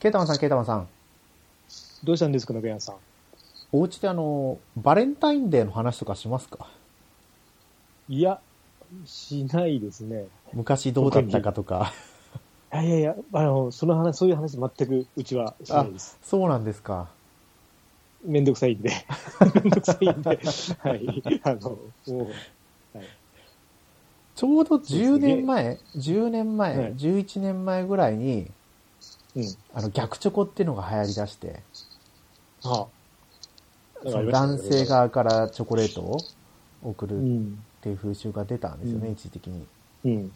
ケータマンさん、ケータマンさん。どうしたんですか、中山さん。お家であの、バレンタインデーの話とかしますか？いや、しないですね。昔どうだったかとか。いやいやいや、あの、その話、そういう話全くうちはしないです。そうなんですか。めんどくさいんで。めんどくさいんで。はい。あの、もう、はい。ちょうど10年前、10年前、はい11年前ぐらいに、うん。あの、逆チョコっていうのが流行り出して、はあ。その男性。側からチョコレートを送るっうん。ていう風習が出たんですよね、うん一時的に。うん。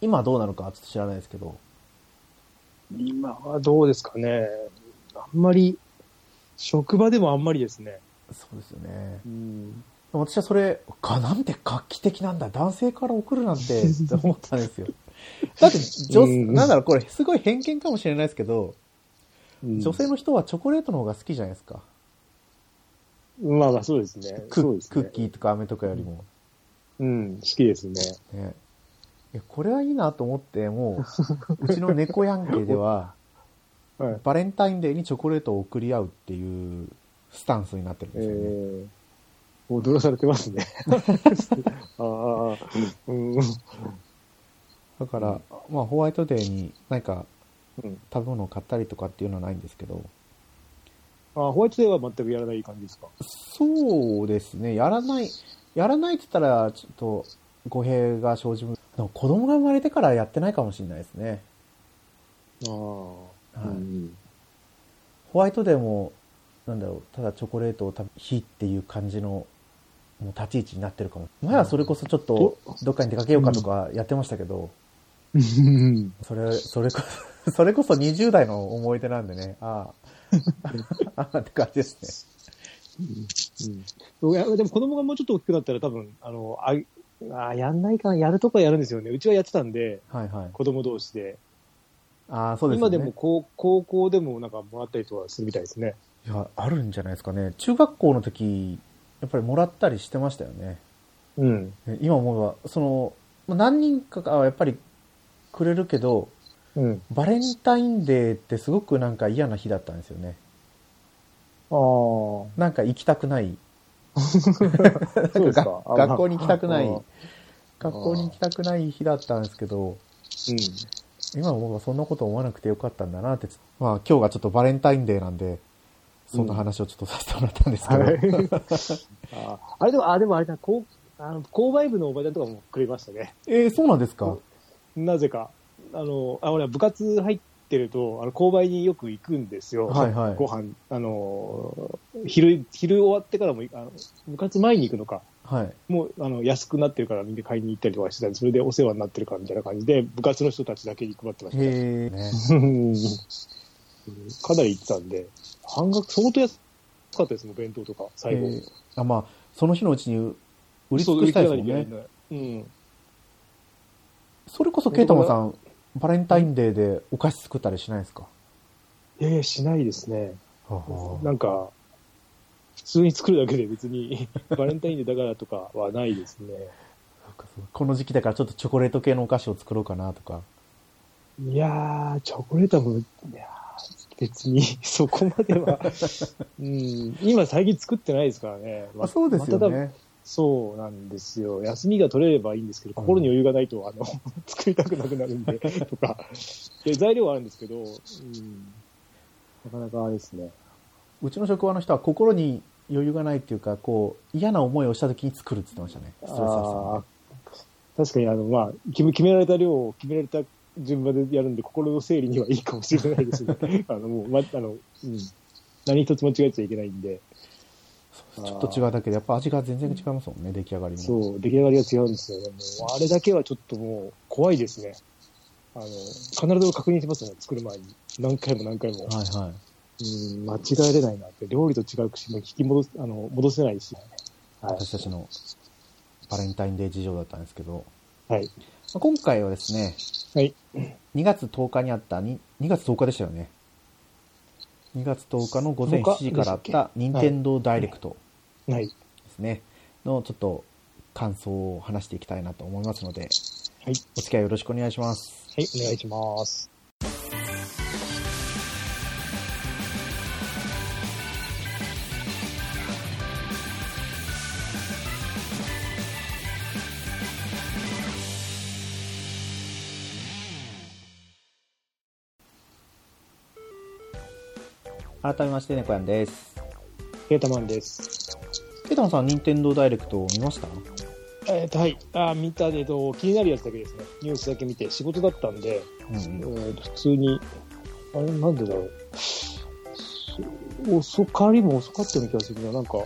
今はどうなのかはちょっと知らないですけど。今はどうですかね。あんまり、職場でもあんまりですね。そうですよね。うん。私はそれ、か、なんて画期的なんだ。男性から送るなんて、って思ったんですよ。だって、女、うんなんだろう、これ、すごい偏見かもしれないですけど、うん女性の人はチョコレートの方が好きじゃないですか。まあまあそうですね。クそうですねクッキーとか飴とかよりも。うん、好きですね。ね。いや、これはいいなと思って、もう、うちの猫ヤンケでは、はい。バレンタインデーにチョコレートを送り合うっていうスタンスになってるんえですよね。ー、踊らされてますね。ああ、うん。だから、まあ、ホワイトデーに何かうん食べ物を買ったりとかっていうのはないんですけど、あホワイトデーは全くやらない感じですか？そうですね、やらない、やらないって言ったら、ちょっと語弊が生じる。でも子供が生まれてからやってないかもしれないですね。ああ、はいうん。ホワイトデーも、なんだろう、ただチョコレートを食べ、日っていう感じの、もう立ち位置になってるかも。前はそれこそちょっと、どっかに出かけようかとかやってましたけど、それ、それこそ、それこそ20代の思い出なんでね、ああ、ああって感じですうん。いやでも子供がもうちょっと大きくなったら多分、あの、あ、あやんないかな、やるとこはやるんですよね。うちはやってたんで、ね。はいはい。子供同士で。ああ、そうですよね。今でも高高校でもなんかもらったりとかするみたいですね。いや、あるんじゃないですかね。中学校の時、やっぱりもらったりしてましたよね。うん。ね今思えば、その、まあ何人かがやっぱりくれるけど、うん。バレンタインデーってすごくなんか嫌な日だったんですよね。ああ。なんか行きたくない。そうですか。が学校に行きたくない。学校に行きたくない日だったんですけど、うん。今思えばそんなこと思わなくてよかったんだなって。まあ今日がちょっとバレンタインデーなんで、そんな話をちょっとさせてもらったんですけど。はい。ああれでも、あ、でもあれだ、こう、あの、購買部のおばちゃんとかもくれましたね。えー、そうなんですか？なぜか。あの、あ、俺は部活入ってると、あの、購買によく行くんですよ。はいはいご飯、あの、昼、昼終わってからも、あの部活前に行くのか。はい。もう、あの、安くなってるからみんな買いに行ったりとかしてたんで、それでお世話になってるからみたいな感じで、部活の人たちだけに配ってましたね。へ かなり行ってたんで、半額、相当安かったですもん、弁当とか、最後。えーあ、まあ、その日のうちに売り尽くしたいですもんね。うん。それこそケイタマさん、バレンタインデーでお菓子作ったりしないですか？いやいや、しないですね。はなんか、普通に作るだけで別に、バレンタインデーだからとかはないですね。この時期だからちょっとチョコレート系のお菓子を作ろうかなとか。いやー、チョコレートも、いやー別に そこまでは、うん、今最近作ってないですからね。あそうですよね。そうなんですよ。休みが取れればいいんですけど、心に余裕がないと、あの、作りたくなくなるんで、とか。で、材料はあるんですけど、うん、なかなかあれですね。うちの職場の人は心に余裕がないっていうか、こう、嫌な思いをした時に作るって言ってましたね。ストレス発散ああ、確かにあの、まあ、決め決められた量を決められた順番でやるんで、心の整理にはいいかもしれないですね。あの、もう、ま、あの、うん。何一つ間違えちゃいけないんで、ちょっと違うだけで、やっぱ味が全然違いますもんね、出来上がりも。そう、出来上がりが違うんですよね。もう、あれだけはちょっともう、怖いですね。あの、必ず確認しますね、作る前に。何回も何回も。はいはい。うん、間違えれないなって。料理と違うし、もう引き戻す、あの、戻せないし。はい。私たちのバレンタインデー事情だったんですけど、はい。まあ今回はですね、はい。2月10日にあった、に2月10日でしたよね。2月10日の午前7時からあった任天堂ダイレクトはい。ですね、のちょっと感想を話していきたいなと思いますので、はい。お付き合いよろしくお願いします。はい、お願いします。改めまして、猫やんです。ケータマンです。ケイタマンさん、任天堂ダイレクト見ました？えっ、と、はい。あ、見たけど、気になるやつだけですね。ニュースだけ見て、仕事だったんで、うんえーと普通に、あれ、なんでだろう。遅かりも遅かったような気がするな。なんか、うん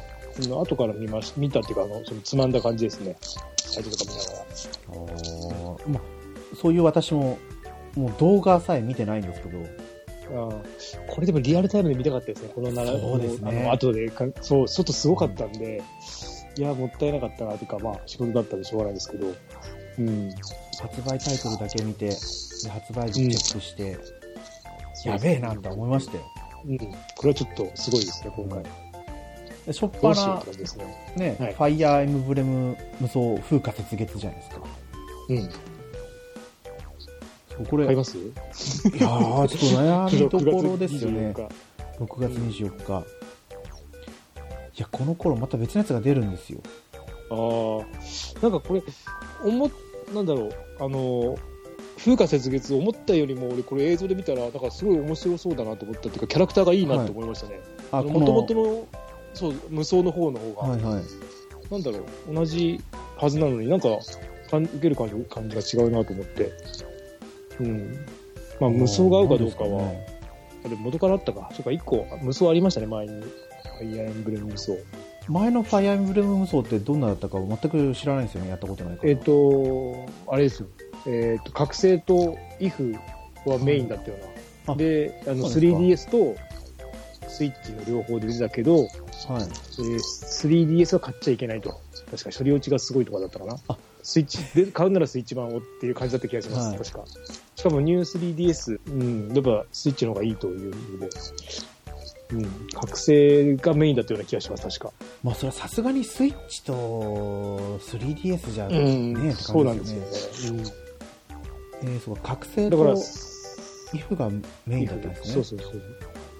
後から見まし、見たっていうか、あの、そのつまんだ感じですね。サイトとか見ながら。あーまあ、そういう私も、もう動画さえ見てないんですけど、これでもリアルタイムで見たかったですね。このなら、そうですねあの、後でか、そう、外すごかったんで、いや、もったいなかったな、というか、まあ、仕事だったんでしょうがないですけど、うん。発売タイトルだけ見て、で発売日チェックして、やべえなと思いましたよ。うん。これはちょっとすごいですね、今回。でしょっどぱなね。ね、はいファイヤーエムブレム無双風化雪月じゃないですか。うん。これ、いや買います？ー、ちょっと悩み どころですよね。6 6月24日。いや、この頃また別のやつが出るんですよ。ああ、なんかこれ、思っ、なんだろう、あの、風化雪月思ったよりも俺これ映像で見たら、なんかすごい面白そうだなと思ったっていうか、キャラクターがいいなって思いましたね。あ、もともとの、そう、無双の方の方が、はいはい。なんだろう、同じはずなのになんか、受ける感じ感じが違うなと思って。うん。まあ、無双が合うかどうかは、ねあれ元からあったか。そうか、1個、無双ありましたね、前に。ファイアーエンブレム無双。前のファイアーエムブレム無双ってどんなだったか全く知らないんですよね。やったことないから。えっ、と、あれですよ。えっ、と、覚醒と IF はメインだったような。あで、あの、そうですか 3DS とスイッチの両方で出てたけど、はい。えー 3DS は買っちゃいけないと。確か処理落ちがすごいとかだったかな。あスイッチで、買うならスイッチ版をっていう感じだった気がします、はい確か。しかもニュー 3DS、うん、やっぱスイッチの方がいいというので、うん、覚醒がメインだったような気がします、確か。まあ、それはさすがにスイッチと 3DS じゃねうん、えってそうなんでですすよよねね。。えー、そうか、覚醒うん、だから、と IF がメインだったんですね。そうそうそう。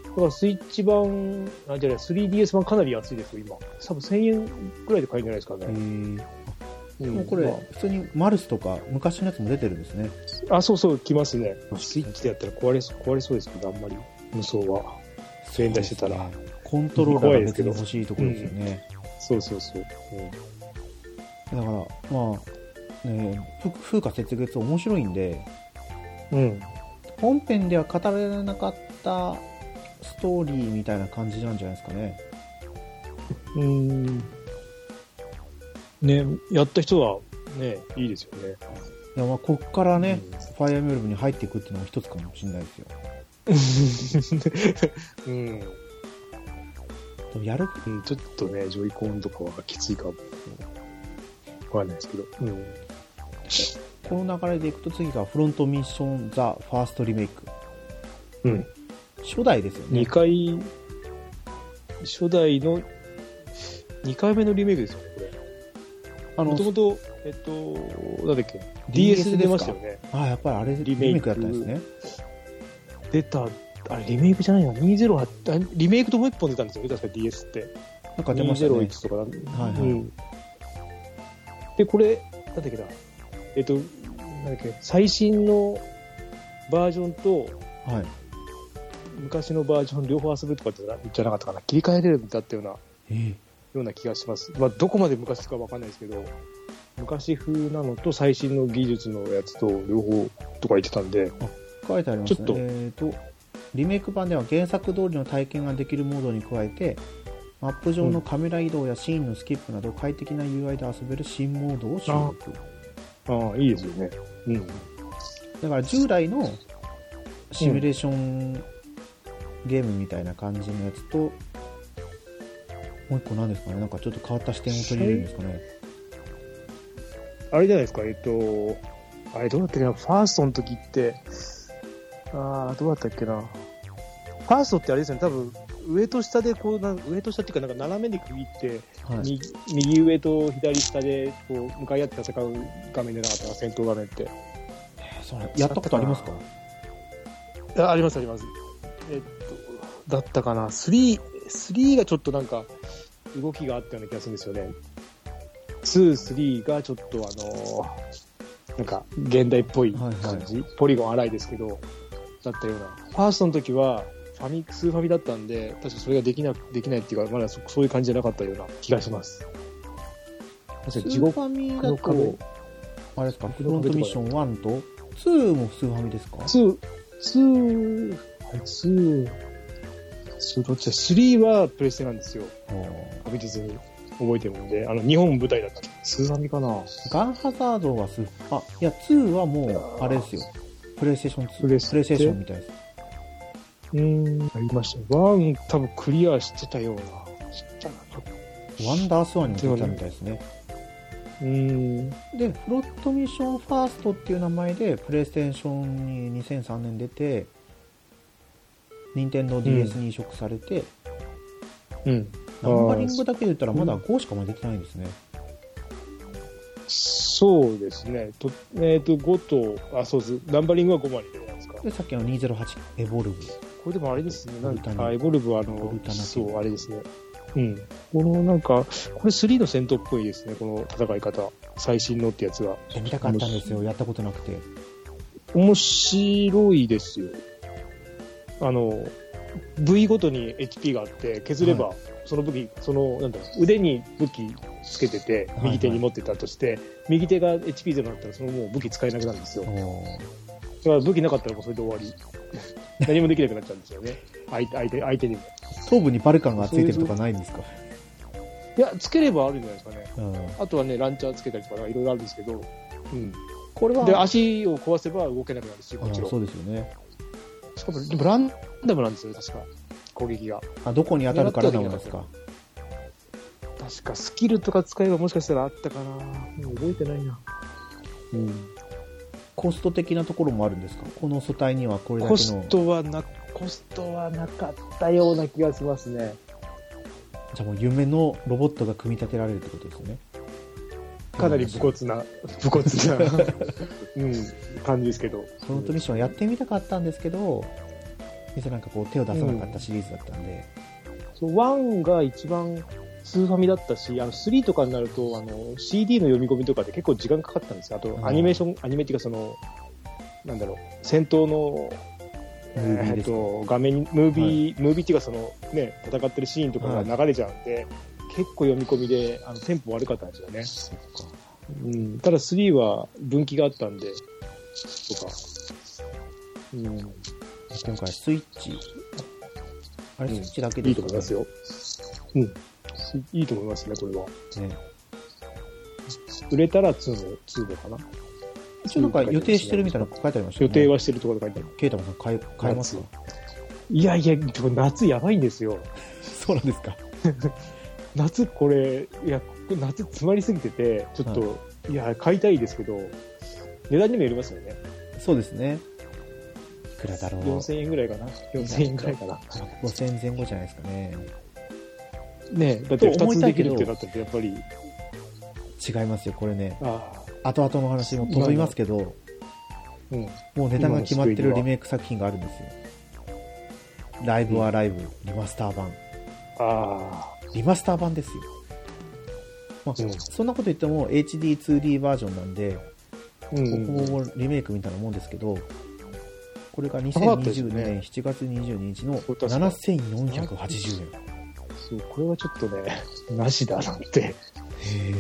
だからスイッチ版、あ、じゃあ 3DS 版かなり安いですよ、今。多分1000円くらいで買えるんじゃないですかえね。ー、うんもうこれ、ま普通にマルスとか昔のやつも出てるんですね。ああ、そうそう、来ますね。スイッチでやったら壊れそう、壊れそうですけど、あんまり無双は。連打してたらコントローラーが別に欲しいところですよね。そうそうそう。だから、まあ、ね、ふ風化雪月面白いんで、うん。うん。本編では語られなかったストーリーみたいな感じなんじゃないですかね。うん。ね、やった人は、ね、いいですよね。いや、まあ、こっからね、ファイアーエムブレムに入っていくっていうのも一つかもしれないですよ。うん。でもやる、うん、ちょっとね、ジョイコンとかはきついかも。わかんないですけど。うん。この流れでいくと次がフロントミッションザ・ファーストリメイク。うん。初代ですよね2。回、初代の、2回目のリメイクですよね、これ。あもともと、えっと、なんだっけ、DS で出ましたよね。あ、やっぱりあれ、リリメイクだったんですね。出た、あれ、リメイクじゃないな、208、あリメイクともう一本出たんですよね、確か DS って。なんか出ましたね。201とかなん、はいはいうん。で、これ、なんだっけな、えっと、なんだっけ、最新のバージョンと、はい。昔のバージョン両方遊ぶとかじゃなかったかな、切り替えれるんだったような、よえーうな気がします。まあ、どこまで昔かわかんないですけど、昔風なのと最新の技術のやつと両方とか言ってたんで、書いてありますね。ちょっとえーと、リメイク版では原作通りの体験ができるモードに加えて、マップ上のカメラ移動やシーンのスキップなど快適な UI で遊べる新モードを収録。ああ、いいですよね。うん。だから従来のシミュレーションゲームみたいな感じのやつと、もう一個何ですかね？なんかちょっと変わった視点を取り入れるんですかね、あれじゃないですか、えっと、あれどうだったっけな、ファーストの時って、ああ、どうだったっけな？ファーストってあれですよね、多分、上と下でこうな、上と下っていうか、なんか斜めに区切って、はい。右右上と左下でこう向かい合って戦う画面でなかったかな、戦闘画面って。そうねやったことありますか？ああります、あります。えっと、だったかな、3、3がちょっとなんか、動きがあったような気がするんですよね。2、3がちょっとあのー、なんか現代っぽい感じ、はいはい、ポリゴン荒いですけど、だったような。ファーストの時は、ファミ、スーファミだったんで、確かそれができな、できないっていうか、まだそういう感じじゃなかったような気がします。確か地獄の。あれですか、フロントミッション1と、2もスーファミですか ?2、2、2、それどっちだ ?3 はプレステなんですよ。確実に覚えてるので、あの、日本舞台だったスーザミかなガンハザードはスー、あ、いや、2はもう、あれですよ。プレイステーション2。プレイステーションみたいです。うーん、ありました。1多分クリアしてたような。ワンダースワンに出たみたいですね。うんで、フロットミッションファーストっていう名前で、プレイステーションに2003年出て、任天堂 d s に移植されて、うん。ナンバリングだけで言ったらまだ5しかまだ出てないんですね。そうですね。とえっ、と、5と、あ、そうです。ナンバリングは5までですか。で、さっきの208エボルブ。これでもあれですね。なんか、あエボルブはあオのそう、あれですね。うん。このなんか、これ3の戦闘っぽいですね。この戦い方。最新のってやつが。やりたかったんですよ。やったことなくて。面白いですよ。あの、部位ごとに HP があって、削れば、はその武器、その、なんだ腕に武器つけててはい、右手に持ってたとして、右手が HP ゼロになったら、そのもう武器使えなくなるんですよ。だから武器なかったらもうそれで終わり。何もできなくなっちゃうんですよね。相手、相手、相手にも。頭部にバルカンがついてるとかないんですか？いや、つければあるんじゃないですかね。うん。あとはね、ランチャーつけたりとか、いろいろあるんですけど、うん。これは、で、足を壊せば動けなくなるし、もちろん。あそうですよね。しかも、でもランダムなんですよね、確か。攻撃が。あ、どこに当たるからなんですか。確かスキルとか使えばもしかしたらあったかな。もう覚えてないな。うん。コスト的なところもあるんですか？この素体にはこれだけの。コストはな、コストはなかったような気がしますね。じゃあもう夢のロボットが組み立てられるってことですよね。かなり武骨な、武骨な、うん、感じですけど。フロントミッションやってみたかったんですけど、実はなんかこう手を出さなかったシリーズだったんで、そう、1が一番スーファミだったし、あの、3とかになると、あの、CD の読み込みとかで結構時間かかったんですよ。あと、うん。アニメーション、アニメっていうかその、なんだろう、戦闘の、えーっと、画面に、ムービー、ムービーっていうかその、ね、戦ってるシーンとかが流れちゃうんで、結構読み込みで、あの、テンポ悪かったんですよね。そっか。うん。ただ3は分岐があったんで、とか。うん。今回スイッチ、あれスイッチだけいいですか、と思いますよ。うん。いいと思いますね、これは。ね。売れたら2の、2のかな？一応なんか予定してるみたいなの書いてありましたよね。予定はしてるところで書いてある。ケイタマさん買え、買えます？かいやいや、でも夏やばいんですよ。そうなんですか。夏これ、いや、夏詰まりすぎてて、ちょっと、い、や、買いたいですけど、値段にもよりますよね。そうですね。いくらだろう。4000円ぐらいかな。4000円ぐらいかな。5000円前後じゃないですかね。ねだって2つできと思いたいけどるってなったら、やっぱり、違いますよ、これね。あ後々の話も飛びますけど、あ、うん。もう値段が決まってるリメイク作品があるんですよ。ライブはライブ、リマスター版。あリマスター版ですよ。まあ、うんそんなこと言っても HD2D バージョンなんで、あ、うん。ほぼリメイクみたいなもんですけど、これが高かったです2022ね年7月22日のそう確か7480円。そう、これはちょっとね、なしだなんて。へ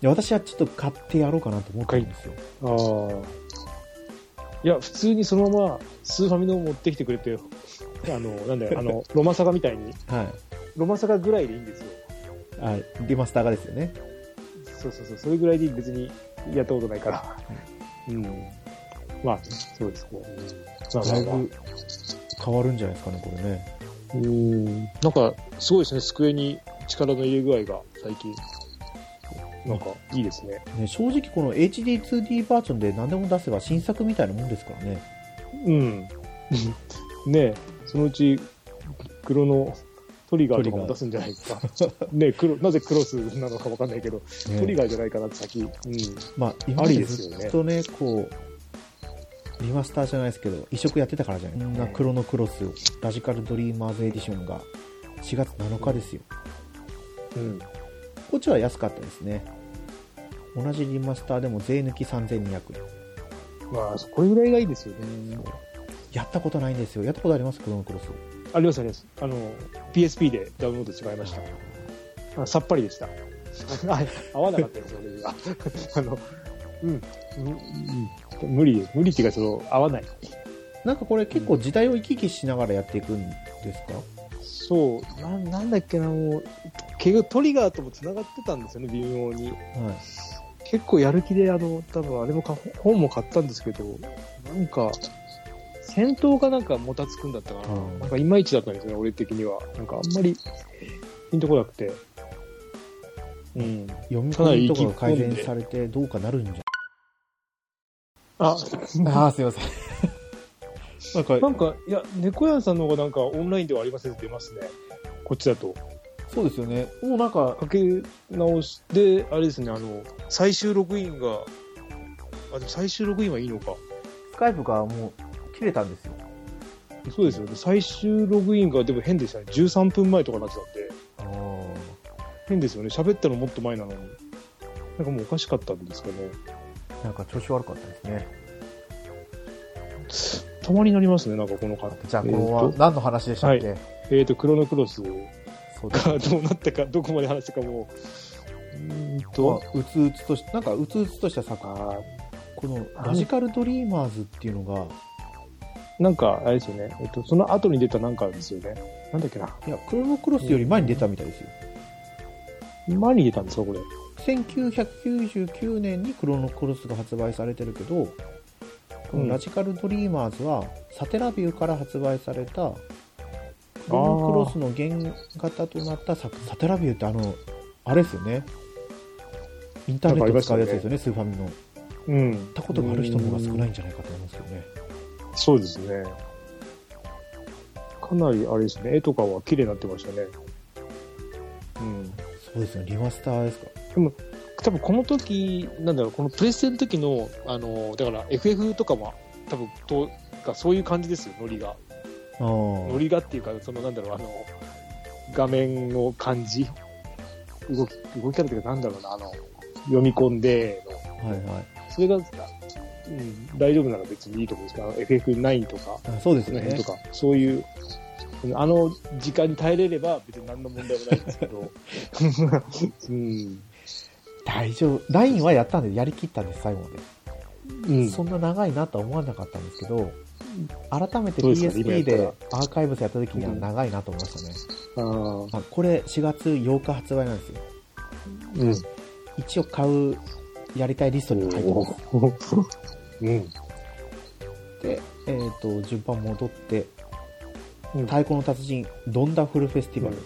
で私はちょっと買ってやろうかなと思ってるんですよ。ああ。いや、普通にそのまま、スーファミの持ってきてくれて、あの、なんだよ、あの、ロマサガみたいに、はい。ロマサガぐらいでいいんですよ。あ、リマスターがですよね。そうそうそう、それぐらいで別にやったことないから。うん。まあ、そうですね。まあだいぶ変わるんじゃないですかね、これね。うん。なんか、すごいですね、机に力の入れ具合が最近。なんか、いいですね。ね正直この HD2D バージョンで何でも出せば新作みたいなもんですからね。うん。ねえ、そのうち、黒のトリガーとかも出すんじゃないですか。ねえ、黒、なぜクロスなのかわかんないけど、ねトリガーじゃないかなって先。うん。まあ、今までですよねずっとね、こう、リマスターじゃないですけど、移植やってたからじゃない。みんなクロノクロス、ラジカルドリーマーズエディションが4月7日ですよ。うん。こっちは安かったですね。同じリマスターでも税抜き3200円。まあ、これぐらいがいいですよね。やったことないんですよ。やったことあります？クロノクロス。ありますあります。あの、PSP でダウンロードして買いました。あさっぱりでした。あ合わなかったですよ、俺には。あの、うん、うん、うん、無理、無理っていうか、その、合わない。なんかこれ結構時代を行き来しながらやっていくんですか？そう、なんなんだっけな、もう、結局トリガーとも繋がってたんですよね、微妙に。はい。結構やる気で、あの、多分あれもか本も買ったんですけど、なんか、戦闘がなんかもたつくんだったかな。うんなんかいまいちだったんですよね、俺的には。なんかあんまり、ピンとこなくて。うん。読み込みとかが改善されてどうかなるんじゃ。あ、ああ、すいません。なんか、なんか、いや、猫屋さんの方がなんかオンラインではありませんって出ますね。こっちだと。そうですよね。もうなんか、かけ直して、あれですね、あの、最終ログインが、あ、でも最終ログインはいいのか。スカイプがもう切れたんですよ。そうですよね。最終ログインがでも変でしたね。13分前とかになってたんで。あ変ですよね。喋ったのもっと前なのに。なんかもうおかしかったんですかね。あ。なんか調子悪かったですね。たまになりますね、なんかこの方。じゃあ、こえーとのは何の話でしたっけ、えーと、クロノクロスがどうなったか、どこまで話したかもう。うーんと、うつうつとし、なんかうつうつとした作あこのラジカルドリーマーズっていうのが、ーなんか、あれですよね。えっと、その後に出たなんかですよね。なんだっけな。いや、クロノクロスより前に出たみたいですよ。前に出たんですか、これ。1999年にクロノクロスが発売されてるけど、このラジカルドリーマーズは、サテラビューから発売された、クロノクロスの原型となったササテラビューってあの、あれですよね。インターネット使うやつですよね、スーファミの。行うん。行ったことがある人の方が少ないんじゃないかと思うんですよね。そうですね。かなり、あれですね。絵とかは綺麗になってましたね。うん。そうですね、リマスターですか？多分この時、なんだろう、このプレステの時の、あの、だから FF とかも、多分と、がそういう感じですよ、ノリが。ああ。ノリがっていうか、そのなんだろう、あの、画面の感じ。動き、動き方っていうか、なんだろうな、あの、読み込んでの、はいはい。それが、うん、大丈夫なら別にいいと思うんですけど、あの FF9 とか、あそうですよねと。か、そういう、あの時間に耐えれれば別に何の問題もないんですけど、うん、大丈夫。ラインはやったんで、やりきったんです、最後まで。うん、そんな長いなとは思わなかったんですけど、改めて PSP 今でアーカイブスやった時には長いなと思いましたね。あーあこれ4月8日発売なんですよ。うん、一応買う、やりたいリストに入ってます。うん、で、えっ、と、順番戻って、うん太鼓の達人、ドンダフルフェスティバル。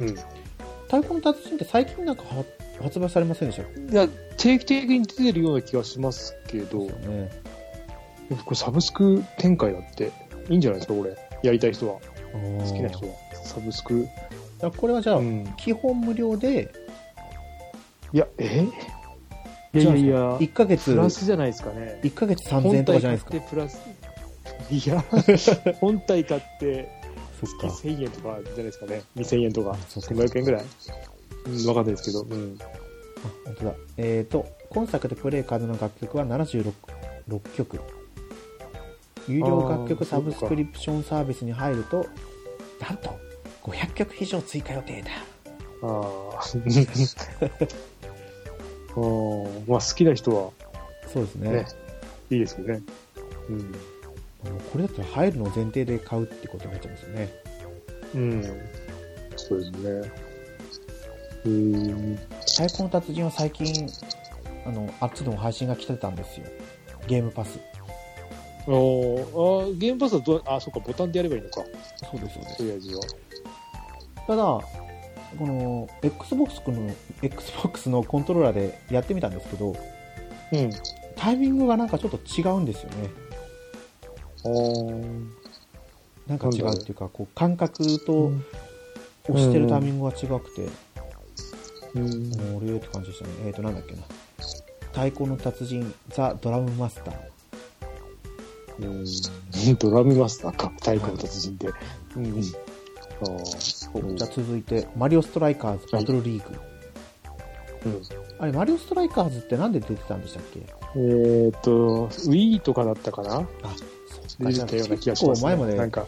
うん。太鼓の達人って最近なんかは発売されませんでしたいや、定期的に出てるような気がしますけど、ね。これサブスク展開だっていいんじゃないですか、これ。やりたい人は。好好きな人は。サブスク。これはじゃあ、うん。基本無料で、いや、え？いやいやいや、1ヶ月、プラスじゃないですかね。1ヶ月3000円とかじゃないですか。本体買ってプラス。いや、本体買ってそっか。月1000円とかじゃないですかね。2000円とか。そっか1500円ぐらいうん、わかんないですけど。うん。あ、本当だ。えっ、と、今作でプレイ可能な楽曲は76 6曲。有料楽曲サブスクリプションサービスに入ると、なんと、500曲以上追加予定だ。ああ。うんまあ、好きな人はそうですね。ね、いいですよね。うん。これだったら入るのを前提で買うってことになっちゃいますよね。うん。そうですね。うん。太鼓の達人は最近、あの、あっちでも配信が来てたんですよ。ゲームパス。おーあーゲームパスはどう、あ、そっか、ボタンでやればいいのか。そうです、そうですと。りあえずは。ただ、この、Xbox の、Xbox のコントローラーでやってみたんですけど、うん。タイミングがなんかちょっと違うんですよね。なんか違うっていうか、こう、感覚と押してるタイミングが違くて、うん。もう俺って感じでしたね。えーと、なんだっけな。太鼓の達人、ザ・ドラムマスター。うん。ドラムマスターか、太鼓の達人で。うん。そうじゃあ続いて、マリオストライカーズバトルリーグ。うん。あれ、マリオストライカーズってなんで出てたんでしたっけ？えっ、と、Wii とかだったかな？あ、そ出てたような気がします、ね。結構前までなんか、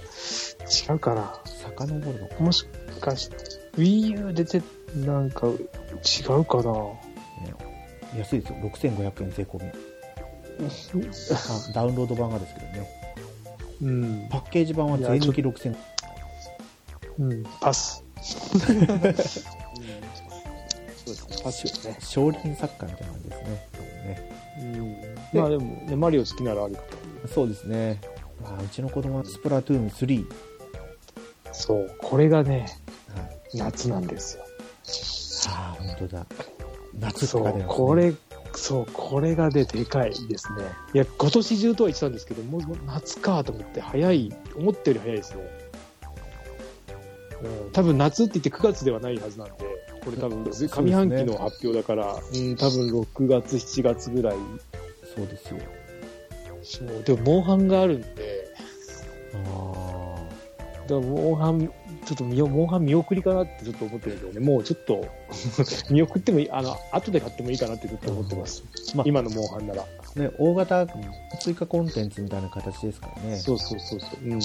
違うかな？遡るのか。もしかして、Wii U 出て、なんか、違うかな？安いですよ。6500円税込み。あダウンロード版がですけどね。うん。パッケージ版は税抜き6000うん。パス。そうですね。パスよね。少林サッカーみたいな感じですね。多分ねうん。まあでも、ね、マリオ好きならありかと。そうですね。あうちの子供はスプラトゥーン3。はいそう。これがね、夏なんですよ。ああ、本当だ。夏ってそう書いてありますねこれ、そう、これがね、でかいですね。いや、今年中とは言ってたんですけど、もうもう夏かと思って、早い、思ったより早いですね。うん、多分夏って言って9月ではないはずなんで、これ多分上半期の発表だから、うん、多分6月、7月ぐらい。そうですよ。そうでも、モンハンがあるんで、あだからモンハン、ちょっと見よモンハン見送りかなってちょっと思ってるけどね、もうちょっと 見送ってもいい、あの、後で買ってもいいかなってちょっと思ってます。まあ今のモンハンなら。あ。ね、大型追加コンテンツみたいな形ですからね。そうそうそうそう。うん。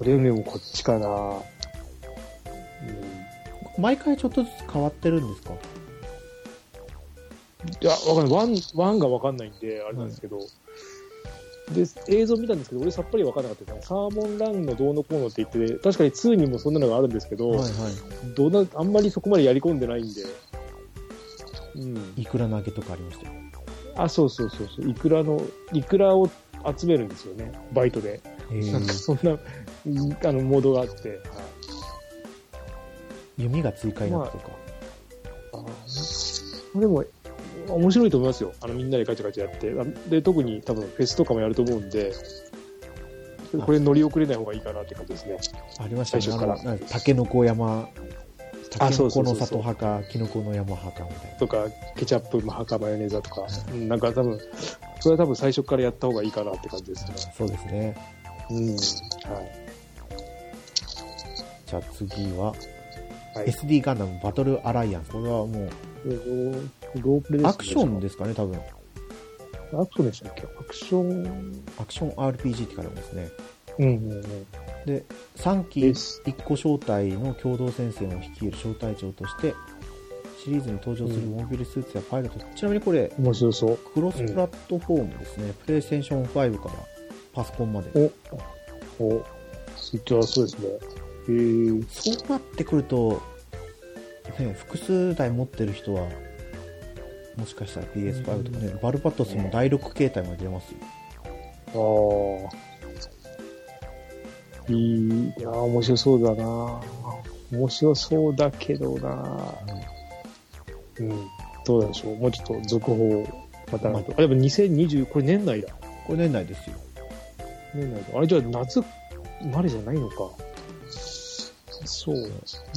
それよりもこっちかな。うん。毎回ちょっとずつ変わってるんですか？いや、わかんない。ワン、ワンがわかんないんで、あれなんですけど。で、映像見たんですけど、俺さっぱりわかんなかったですね。サーモンランのどうのこうのって言って、確かに2にもそんなのがあるんですけど、はいはどうな、あんまりそこまでやり込んでないんで。うん。い。いくら投げとかありましたよ。あ、そうそうそうそう。イクラの、イクラを集めるんですよね。バイトで。そんな、うんあの、モードがあって。はい弓が追加になったとか。あーでも、面白いと思いますよ。あの、みんなでガチャガチャやって。あで、特に多分フェスとかもやると思うんで、これ乗り遅れない方がいいかなって感じですね。ありましたね。最初からあのなんかタケノコ山、タケノコのそうそうそうそう里派か、キノコの山派かみたいな。とか、ケチャップ、マハカ、マヨネーズとか、うん、なんか多分、それは多分最初からやった方がいいかなって感じですね。そうですね。うん。はい。じゃあ次は、はい SD ガンダムバトルアライアンス。これはもう、ローロープレですねアクションですかね、多分。アクションでしたっけ？アクション、アクション RPG って書いてありますね。うんうんうん。で、3期です1個招待の共同戦線を率いる招待長として、シリーズに登場するモビルスーツやパイロット、ちなみにこれ、面白そう。クロスプラットフォームですね。プレイステーション5からパソコンまで。お、お、スイッチはそうですね。へーそうなってくると、ね、複数台持ってる人は、もしかしたら PS5 とかね、バルバトスも第6形態まで出ますよ。ああ。いい、いやー、面白そうだな面白そうだけどなうん。どうなんでしょう。もうちょっと続報、また。あ、でも2020、これ年内だ。これ年内ですよ。年内だ。あれじゃあ夏までじゃないのか。そう。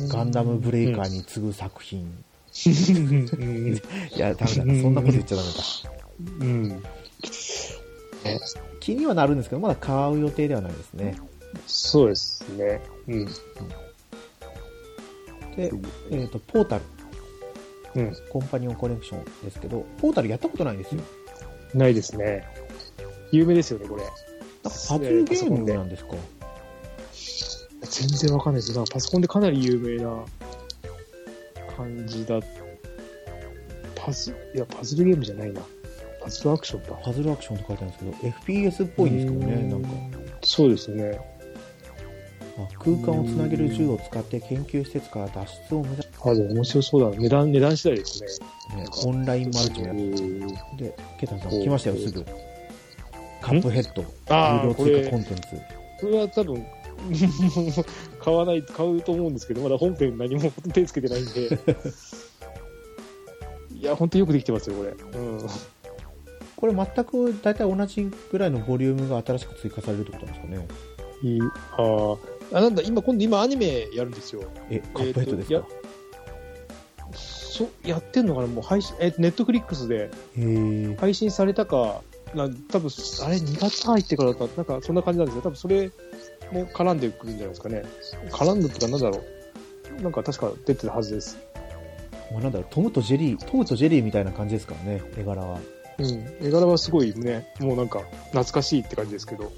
ガンダムブレイカーに次ぐ作品。うん。いや、ダメだ。そんなこと言っちゃダメだ。うん。気にはなるんですけど、まだ買う予定ではないですね。そうですね。うん。で、えっ、と、ポータル、うん。コンパニオンコネクションですけど、ポータルやったことないんですよ。ないですね。有名ですよね、これ。なんかパズルゲームなんですか？全然わかんないです。なんかパソコンでかなり有名な感じだ。パズ、いや、パズルゲームじゃないな。パズルアクションだ。パズルアクションって書いてあるんですけど、FPS っぽいんですけどね、なんか。そうですね。あ空間をつなげる銃を使って研究施設から脱出を目指しあ、でも面白そうだ。値段、値段次第ですね。ね、オンラインマルチもやってうんで、ケタンさん来ましたよ、すぐ。カップヘッド、有料追加れ、コンテンツ。これは多分、買わない、買うと思うんですけど、まだ本編何も手つけてないんで。いや、本当よくできてますよ、これ。うん。これ全く大体同じぐらいのボリュームが新しく追加されるってことなんですかね？いい。あーあ、なんだ、今、今度今アニメやるんですよ。え、カップヘッドですか、えーとそ、やってんのかな？もう配信、えー、ネットフリックスで配信されたか、な多分あれ、2月入ってからだった、なんかそんな感じなんですよ。多分それも絡んでくるんじゃないですかね。絡んでってか、なんだろう。なんか確か出てたはずです。まあ、なんだろう、トムとジェリー、トムとジェリーみたいな感じですからね、絵柄は。うん。絵柄はすごいね、もうなんか懐かしいって感じですけど。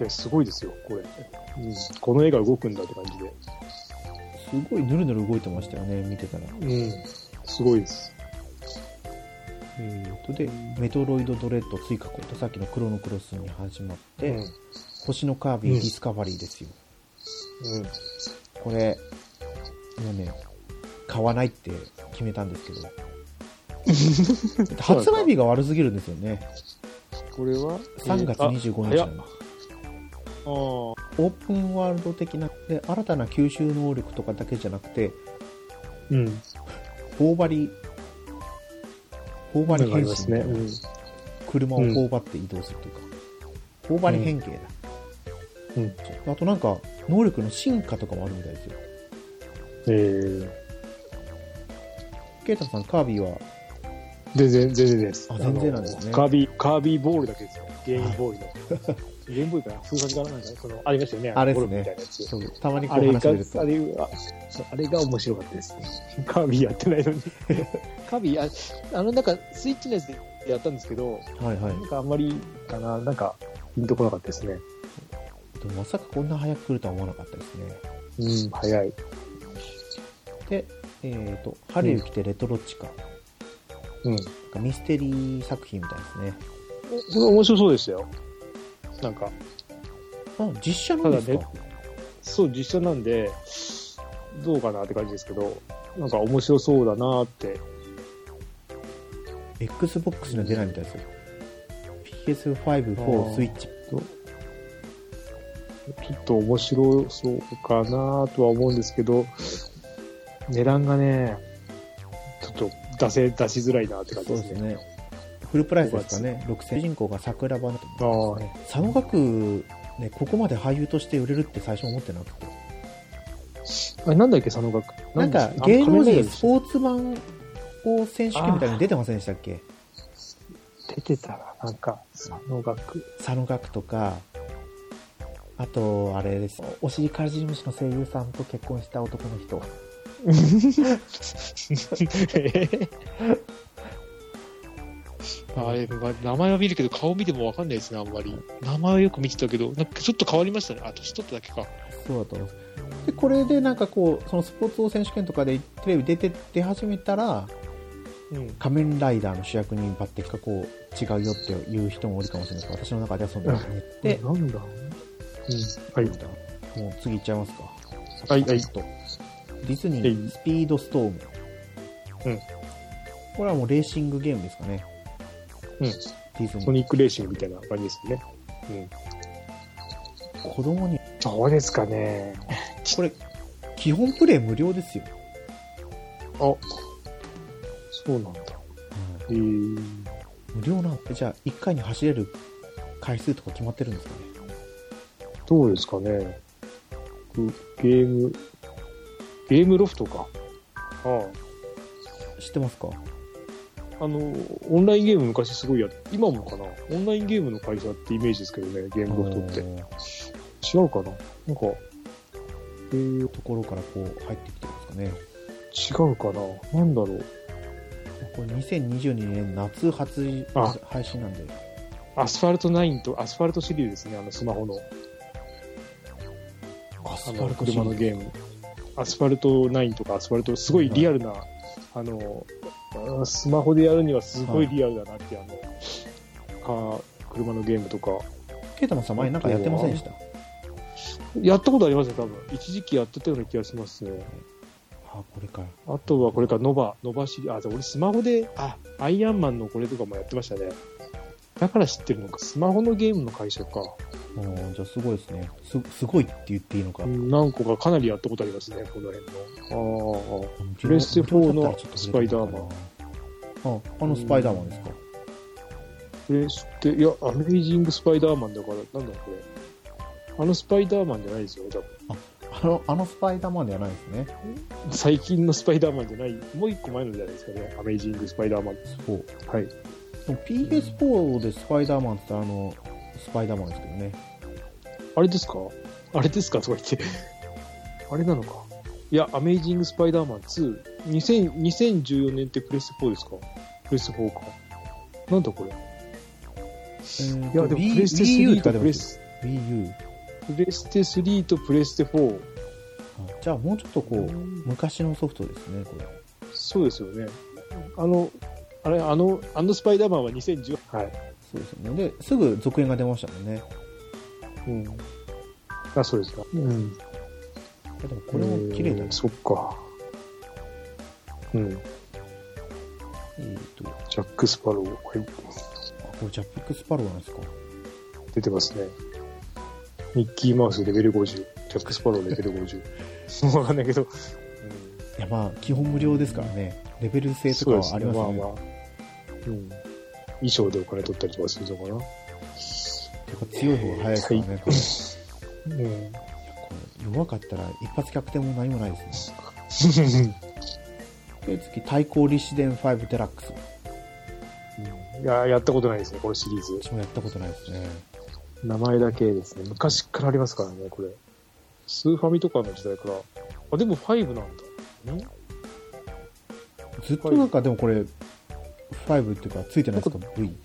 いや、すごいですよ、これ。うん。この絵が動くんだって感じで。すごいヌルヌル動いてましたよね、見てたら。うん。すごいです。えーと、で、メトロイドドレッド追加コード、さっきのクロノクロスに始まって、うん。星のカービィうんディスカバリーですよ。うん。これ、もうね、買わないって決めたんですけど、発売日が悪すぎるんですよね。これは？3月25日なの。オープンワールド的な、で、新たな吸収能力とかだけじゃなくて、うん。頬張り、頬張り変身ありますね。うん。車を頬張って移動するというか、頬張り変形だ。うんあとなんか、能力の進化とかもあるみたいですよ。えー、ケイタさん、カービィは、全然、全然です。あ全然なんですねカービィ、カービィボールだけですよ。ゲームボーイの。ゲームボーイかな風格かななんか、その、ありましたよね。あれですねたまにこあれが、う話してるとあ、れが、あれが面白かったですね。カービィやってないのに。カービィ、ああの、なんか、スイッチのやつでやったんですけど、はいはい。なんかあんまりかな、なんか、ピンとこなかったですね。でもまさかこんな早く来るとは思わなかったですね。うん、早い。で、えっ、と、春雪てレトロチカ。うん。なんかミステリー作品みたいですね。面白そうでしたよ。なんか、あ、実写なんですか、ただそう、実写なんで、どうかなって感じですけど、なんか面白そうだなって。Xbox には出ないみたいですよ。PS5、あ4、ースイッチ。ちょっと面白そうかなとは思うんですけど、値段がね、ちょっと出せ、出しづらいなって感じですね。フルプライスですかね。6000主人公が桜庭のああ、佐野学、ね、ここまで俳優として売れるって最初思ってなくて。あれなんだっけ、佐野学。なんかで、芸能人あスポーツマンを選手権みたいに出てませんでしたっけ？出てたな、なんか、佐野学。佐野学とか、あと、あれです。お尻かじり虫の声優さんと結婚した男の人。あれ、まあ名前は見るけど、顔見てもわかんないですね、あんまり。名前はよく見てたけど、なんかちょっと変わりましたね。あ、年取っただけか。そうだと思います。で、これでなんかこう、そのスポーツ王選手権とかでテレビ出て、出始めたら、うん。仮面ライダーの主役に抜擢かこう、違うよっていう人もおるかもしれないですけど、私の中ではそんなに言って、なんだ？うん。はい。もう次行っちゃいますか。はいはいディズニはいー、スピードストーム。うん。これはもうレーシングゲームですかね。うん。ソニックレーシングみたいな感じですね。うん。子供に、どうですかね。これ、基本プレイ無料ですよ。あ、そうなんだ。えー、無料なんじゃあ、1回に走れる回数とか決まってるんですかね？どうですかね。くゲーム、ゲームロフトか。あ知ってますか？あ。あの、オンラインゲーム昔すごいやっ今もかな？オンラインゲームの会社ってイメージですけどね、ゲームロフトって。違うかな？なんか、えー、ところからこう入ってきてますかね。違うかな？なんだろう。これ2022年夏初あ配信なんで。アスファルト9とアスファルトシリーズですね、あのスマホの。アスファルト車のゲーム。アスファルト9とかアスファルト、すごいリアルな、あの、あスマホでやるにはすごいリアルだなっていう、あの、か車のゲームとか。ケイタマンさん前なんかやってませんでした？やったことありますね、多分。一時期やってたような気がしますね。あ、これか。あとはこれからノバ、ノバシリあ、じゃあ俺スマホで、あ、アイアンマンのこれとかもやってましたね。だから知ってるのか。スマホのゲームの会社か。じゃあすごいですね。す、すごいって言っていいのか。何個かかなりやったことありますね、この辺の。ああ、ププレステ4のスパイダーマン。あ、あのスパイダーマンですか？プレステ、いや、アメイジングスパイダーマンだから、なんだこれ。あのスパイダーマンじゃないですよ、多分。あの、あのスパイダーマンではないですね。最近のスパイダーマンじゃない、もう一個前のじゃないですかね、アメイジングスパイダーマン。そう。はい。でも PS4 でスパイダーマンってあの、スパイダーマンですけどね。あれですか？あれですか？とか言って。あれなのか。いや、アメイジングスパイダーマン2。2000 2014年ってプレステ4ですか？プレステ4か。なんだこれ？いや、でもプレステ Wii U 3とプレス、Wii U。プレステ3とプレステ4。じゃあもうちょっとこう、うん昔のソフトですね、これ。そうですよね。あの、あれ、あの、あのスパイダーマンは2010。はい。そうですよね。で、すぐ続編が出ましたもんね。うん。あ、そうですか。うん。でもこれも綺麗だな。えーそっか。うん。えーと、ジャック・スパロー。はい。あ、これジャックスパローなんですか。出てますね。ミッキーマウスレベル50。ジャック・スパローレベル50。わかんないけど。いや、まあ、基本無料ですからね。レベル制とか。はありますよね。まあまあ。うん。衣装でお金取ったりとかするのかな？やっぱ強い方が早いですからね。これ弱かったら一発逆転も何もないですね。で、次、対抗立志伝5デラックス。いや、やったことないですね、このシリーズ。私もやったことないですね。名前だけですね。昔からありますからね、これ。スーファミとかの時代から。あ、でも5なんだ。んずっとなんかでもこれ、5っていうか、ついてないですか ?V。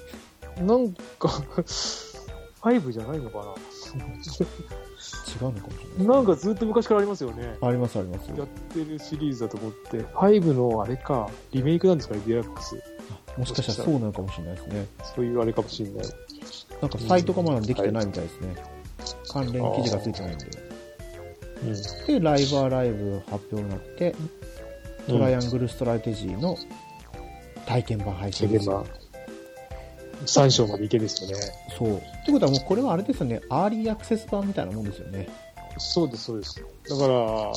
なんか、5じゃないのか違うのかもしれないなんかずっと昔からありますよね。ありますあります。やってるシリーズだと思って。5のあれか、リメイクなんですかね、デラックス。もしかしたらそうなのかもしれないですね。そういうあれかもしれない。なんかサイトがまだできてないみたいですね。関連記事がついてないんで。うん。で、ライブアライブ発表になって、トライアングルストラテジーの体験版配信ですよ。それでまあ、3章までいけですよね。そう。ってことはもうこれはあれですよね、アーリーアクセス版みたいなもんですよね。そうです、そうです。だから、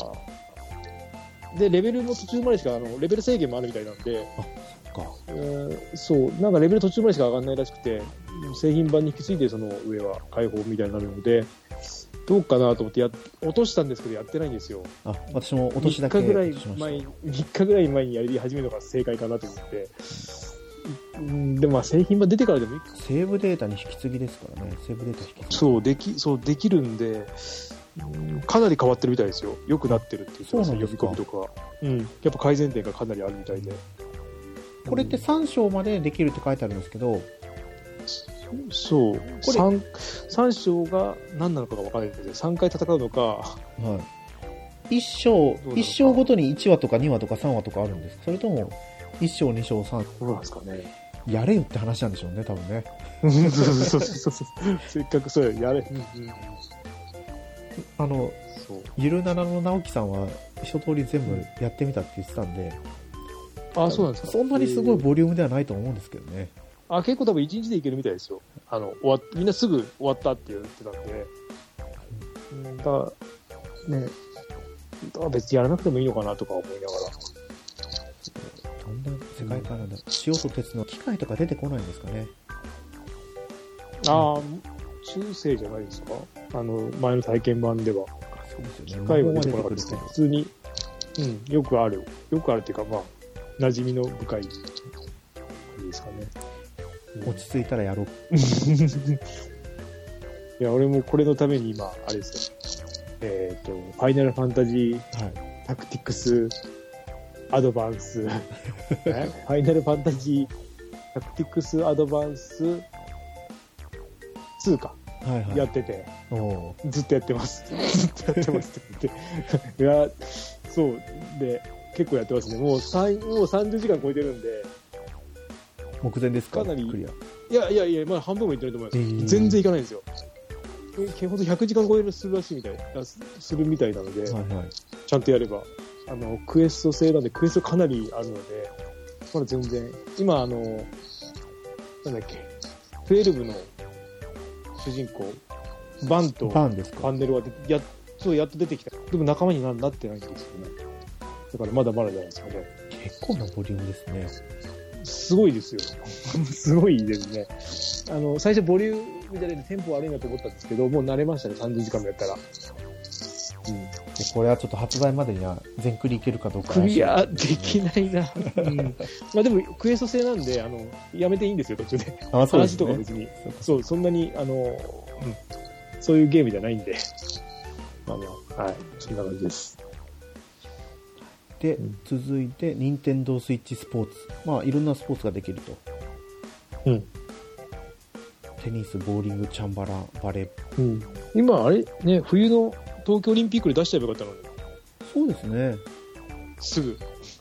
で、レベルも途中までしか、あの、レベル制限もあるみたいなんで、か。えーそう、なんかレベル途中までしか上がんないらしくて、製品版に引き継いでその上は開放みたいになるので、どうかなと思ってやっ落としたんですけど、やってないんですよ。あ、私も落としだけ3日ぐらい。前に、3日ぐらい前にやり始めるのが正解かなと思って。うん、でもまあ製品版出てからでもいいかセーブデータに引き継ぎですからね。セーブデータ引き継ぎ。そう、でき、そう、できるんで、うんかなり変わってるみたいですよ。良くなってるって言ってますそうなんですか呼び込みとか。うん。やっぱ改善点がかなりあるみたいで。これって3章までできるって書いてあるんですけど、そう。れ三三章が何なのかが分からないので、3回戦うのか、はい。1章一章ごとに1話とか2話とか3話とかあるんですかそれとも、1章、2章、3、どうなんですかね。やれよって話なんでしょうね、多分ね。そうそうそうそう。せっかくそうや、やれ。あの。ゆるななの直樹さんは一通り全部やってみたって言ってたんで、あ、そうなんですか。そんなにすごいボリュームではないと思うんですけどね。あ、結構多分1日でいけるみたいですよ。あの、終わっみんなすぐ終わったって言ってたんで。うんだから、ね、だから別にやらなくてもいいのかなとか思いながら。どんな世界観なんだろう。塩と鉄の機械とか出てこないんですかね。ああ、中世じゃないですか？あの、前の体験版では。あそうですよね。機械は出てこなかったですね。け普通に、うん、よくある。よくあるっていうか、まあ、馴染みの深いですかね。ど落ち着いたらやろう。いや、俺もこれのために今、あれですよ。えっ、と、ファイナルファンタジーはい。タクティクスアドバンス、え？ファイナルファンタジータクティクスアドバンス2か、はいはい。やってて、ずっとやってます。ずっとやってますって言って。いや、そう。で、結構やってますね。もう三もう30時間超えてるんで、目前ですか？かなりクリア。いやいやいや、まだ半分もいってないと思います。えー全然いかないんですよ。基本100時間超えるするらしいみたいな、すするみたいなので、はいはい。ちゃんとやれば、あの、クエスト制なんで、クエストかなりあるので、まだ全然、今、あの、なんだっけ、12の主人公、バンとバンですか？パンネルはでやっそうやっと出てきた。でも仲間にななってないんですよね。だからまだまだじゃないですかね。結構なボリュームですね。すごいですよ。すごいですね。あの、最初ボリュームじゃないでテンポ悪いなと思ったんですけど、もう慣れましたね、30時間もやったら。うん。でこれはちょっと発売までには全クリいけるかどうかクリアできないな。うん、まあでも、クエスト制なんで、あの、やめていいんですよ、途中で。あ、そうね。話とか別に。そうかそう、そんなに、あの、うん、そういうゲームじゃないんで。まあまあ、はい、そんな感じです。でうん、続いて、任天堂スイッチスポーツ。まあ、いろんなスポーツができると。うん。テニス、ボーリング、チャンバラ、バレー。うん。今、あれ？ね、冬の東京オリンピックで出しちゃえばよかったのに。そうですね。すぐ、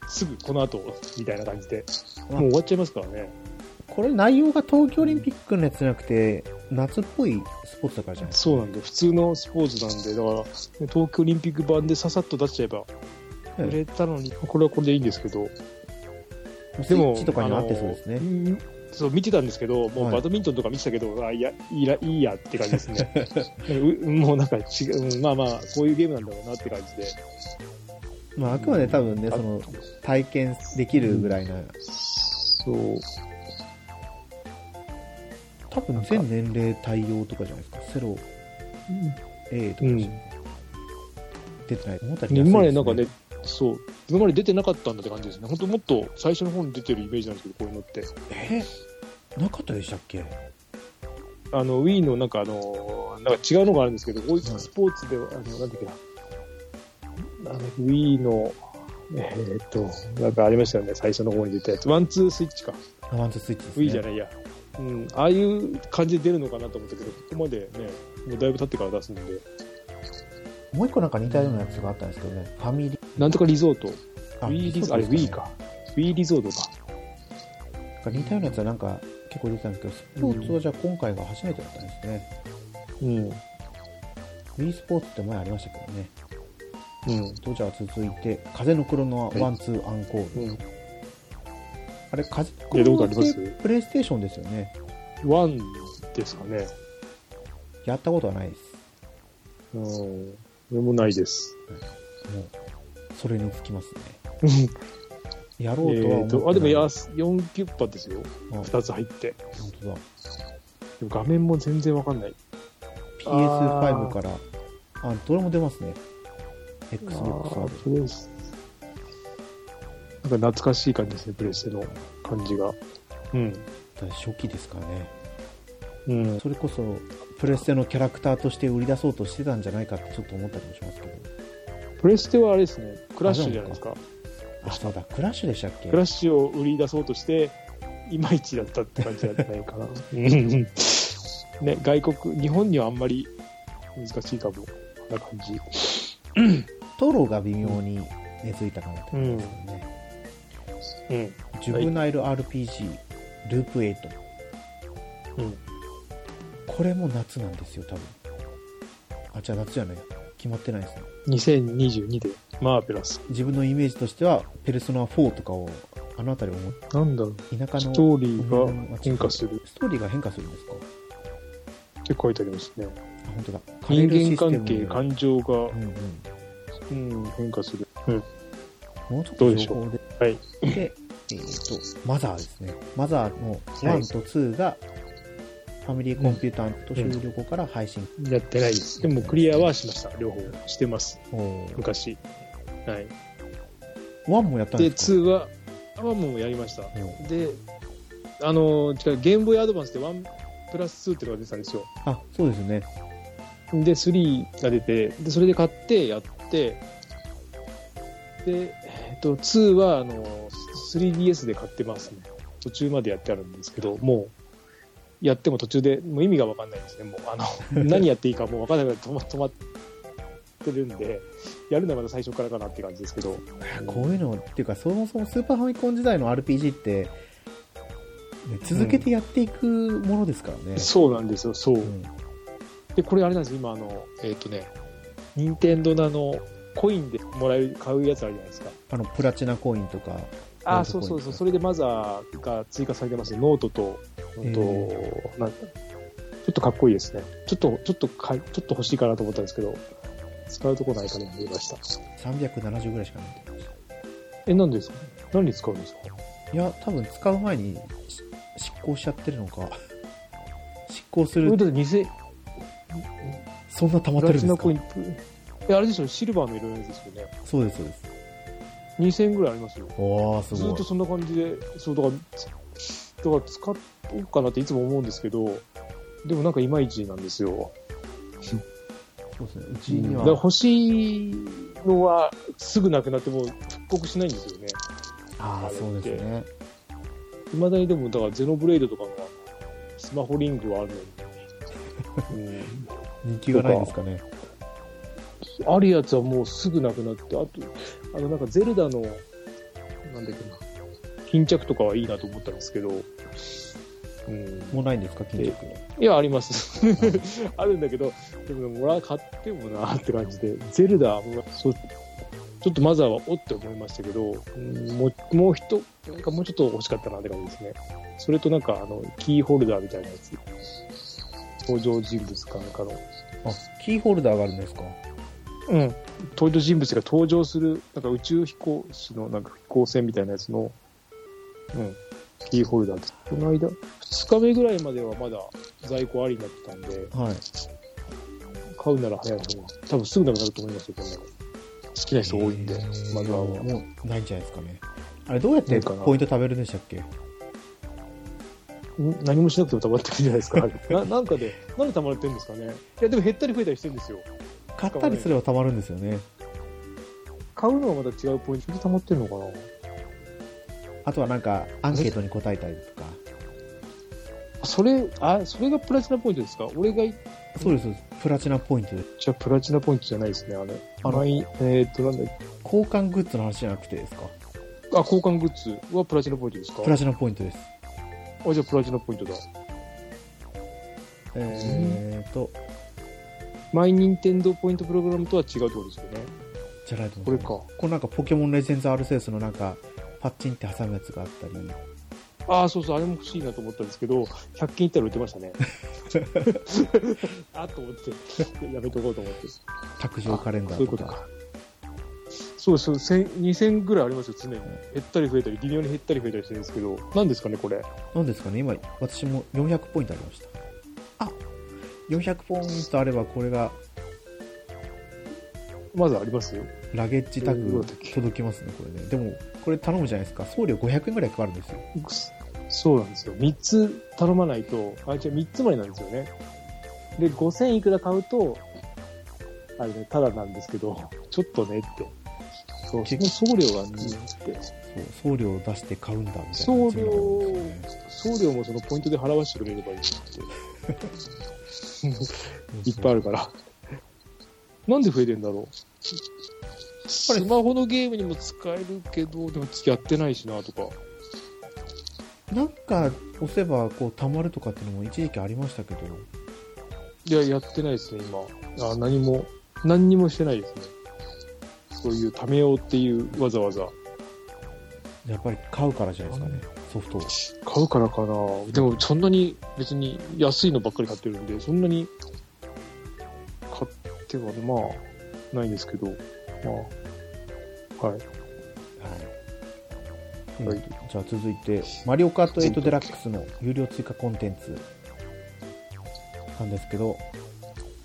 すぐこの後、みたいな感じで。あもう終わっちゃいますからね。これ内容が東京オリンピックのやつじゃなくて、夏っぽいスポーツだからじゃない。そうなんで、普通のスポーツなんで、だから、ね東京オリンピック版でささっと出しちゃえば、ええ売れたのに、これはこれでいいんですけど、スイッチとかにはあってそうですね。そう、見てたんですけど、もうはいバドミントンとか見てたけど、あいや、いいら、いいやって感じですね。うもうなんか違う、うんまあまあ、こういうゲームなんだろうなって感じで。まあ、あくまで多分ね、あその、体験できるぐらいな、そう。多分全年齢対応とかじゃないですか。セロ A とかうん出てない。思ったより安い今までなんかでね、そう、今まで出てなかったんだって感じですね。本当もっと最初の方に出てるイメージなんですけど、こういうのって。え？なかったでしたっけ？あの、Wii のなんかあの、なんか違うのがあるんですけど、こういうスポーツでは、あの、なんだっけな。あの、Wii の、えーっと、なんかありましたよね、最初の方に出たやつ。ワンツースイッチか。あワンツースイッチですね。Wii じゃないや。うん、ああいう感じで出るのかなと思ったけど、ここまでね、もうだいぶ経ってから出すんで、もう一個なんか似たようなやつがあったんですけどね。ファミリー。なんとかリゾート。あ Wii リゾート、あれそうです Wii か。Wii リゾートか。なんか似たようなやつはなんか結構出てたんですけど、スポーツはじゃあ今回が初めてだったんですね。うん。Wii スポーツって前ありましたけどね。うん。とじゃあ続いて、風の車のはいワンツーアンコール。うん。あれ、風のやったこと車ってプレイステーションですよね。ワンですかね。やったことはないです。うん。それもないです。もう、それにつきますね。うんやろうとはえ思ってない。あ、でもやす、4キュッパですよ。あ2つ入って。本当だ。でも画面も全然わかんない。PS5 から、あ、どれも出ますね。あ Xbox ーは。そうです。なんか懐かしい感じですね、プレステの感じが。うん。初期ですからね。うん。それこそ、プレステのキャラクターとして売り出そうとしてたんじゃないかってちょっと思ったりもしますけど。プレステはあれですね、クラッシュじゃないですか。あ、そうだ、クラッシュでしたっけ？クラッシュを売り出そうとして、いまいちだったって感じじゃないかな。うんね、外国、日本にはあんまり難しいかも、な感じ。トロが微妙に根付いたかなって感じですね。うん。ジュブナイル RPG、ループ8。うん。これも夏なんですよ、多分。あ、じゃあ夏じゃない。決まってないですね。2022で、マーベラス。自分のイメージとしては、ペルソナ4とかを、あの辺り思っなんだろう、田舎のストーリーが変化するストーリーが変化するんですか？って書いてありますね。あ、本当だ。人間関係、感情が、うんうん。うん、変化する。うん。もうちょっどうでしょうと情報で。はい。で、えっ、と、マザーですね。マザーの1と2が、ファミリーコンピューターと終了後から配信。やってないです。でもクリアはしました。両方してます。昔。はい。1もやったんで、ですか？2は、あワンもやりました。で、あの、違うゲームボーイアドバンスで1プラス2っていうのが出てたんですよ。あ、そうですね。で、3が出て、で、それで買って、やって、で、えっと、2は、あの、3DS で買ってますね。途中までやってあるんですけど、もう、やっても途中で、もう意味がわかんないですね。もう、あの、何やっていいかもうわかんないぐらい止ま止まってるんで、やるのはまだ最初からかなって感じですけど。こういうの、っていうか、そもそもスーパーファミコン時代の RPG って、ね続けてやっていくものですからね。そうなんですよ、そう。うんで、これあれなんです今、あの、えっ、とね、任天堂のあの、コインでもらえる、買うやつあるじゃないですか。あの、プラチナコインとか。あそうそうそう、それでマザーが追加されてますね。ノートと、うんと、えなんかちょっとかっこいいですね。ちょっと、ちょっとか、ちょっと欲しいかなと思ったんですけど、使うとこないかなと思いました。370ぐらいしかないえ、なんですか？何に使うんですか？た。いや、多分使う前にし執行しちゃってるのか。執行するだって2000、そんな溜まってるんですか？ナコインプ、え、あれでしょ、シルバーの色のやつですよね。そうです、そうです。2000円ぐらいありますよ。おー、すごいずっと。そんな感じで、そう、だから、つだから使おうかなっていつも思うんですけど、でもなんかいまいちなんですよ。そうですね。うちにはだから、欲しいのはすぐなくなってもう復刻しないんですよね。ああ、そうですね。いまだにでも、だからゼノブレイドとかがスマホリングはあるのに。人気がないんですかね。うん、あるやつはもうすぐなくなって、あと、あのなんかゼルダの、なんだっけな、巾着とかはいいなと思ったんですけど、うん、もうないんですか、金着。いや、あります。あるんだけど、でも、もら買ってもなって感じで、ゼルダ、そうちょっとマザーはおって思いましたけど、うんもう、もう一、なんかもうちょっと欲しかったなって感じですね。それとなんか、あの、キーホルダーみたいなやつ。登場人物かなんかの。あ、キーホルダーがあるんですか？うん。登場人物が登場する、なんか宇宙飛行士のなんか飛行船みたいなやつの、うん。キーホルダーです。この間、2日目ぐらいまではまだ在庫ありになってたんで、はい。買うなら早いと思う。多分すぐなくなると思いますよ、これ。好きな人多いんで、えーマザーは。もうないんじゃないですかね。あれ、どうやってポイント食べるんでしたっけ？ん？何もしなくても溜まってるんじゃないですか？ななんかで、なんで溜まってるんですかね？いや、でも減ったり増えたりしてるんですよ。買ったりすればたまるんですよね。買うのはまた違うポイントで溜まってるのかな？あとはなんか、アンケートに答えたりとか。それ、あ、それがプラチナポイントですか？俺が、そうです。プラチナポイントで。じゃあプラチナポイントじゃないですね、あれ。あのえーっと、なんだ交換グッズの話じゃなくてですか？あ、交換グッズはプラチナポイントですか？プラチナポイントです。あ、じゃあプラチナポイントだ。えーと、マイニンテンドーポイントプログラムとは違うってことですよね。じゃないと思う。これか。これなんかポケモンレジェンズ r セースのなんか、パッチンって挟むやつがあったり、ああ、そうそう、あれも欲しいなと思ったんですけど、100均行ったら売ってましたね。あと思って、やめとこうと思って。卓上カレンダそういーとか。うことか。そうです、1000 2000ぐらいありますよ、常に。減ったり増えたり、微妙に減ったり増えたりしてるんですけど、何ですかね、これ？なんですかね？今、私も400ポイントありました。あ !400 ポイントあればこれが、まずありますよ。ラゲッジタグ届きますね、これね。でも、これ頼むじゃないですか。送料500円ぐらいかかるんですよ。そうなんですよ。3つ頼まないと、あ、違う、3つまでなんですよね。で、5000いくら買うと、あれね、ただなんですけど、ちょっとねって。そう、その送料がね、って。そう送料を出して買うんだみたいな。送料ね送料もそのポイントで払わせてくれればいいって。いっぱいあるから。なんで増えてんだろう。スマホのゲームにも使えるけど、でもやってないしなとか。なんか押せばこう溜まるとかっていうのも一時期ありましたけど、いや、やってないですね、今。あ何も、何にもしてないですね。そういう貯めようっていうわざわざ。やっぱり買うからじゃないですかね、ソフトを。買うからかな。でも、そんなに別に安いのばっかり買ってるんで、そんなに買ってはね、まあ、ないんですけど、まあ、はい。はい。はいうんじゃあ続いて、マリオカート8デラックスの有料追加コンテンツなんですけど、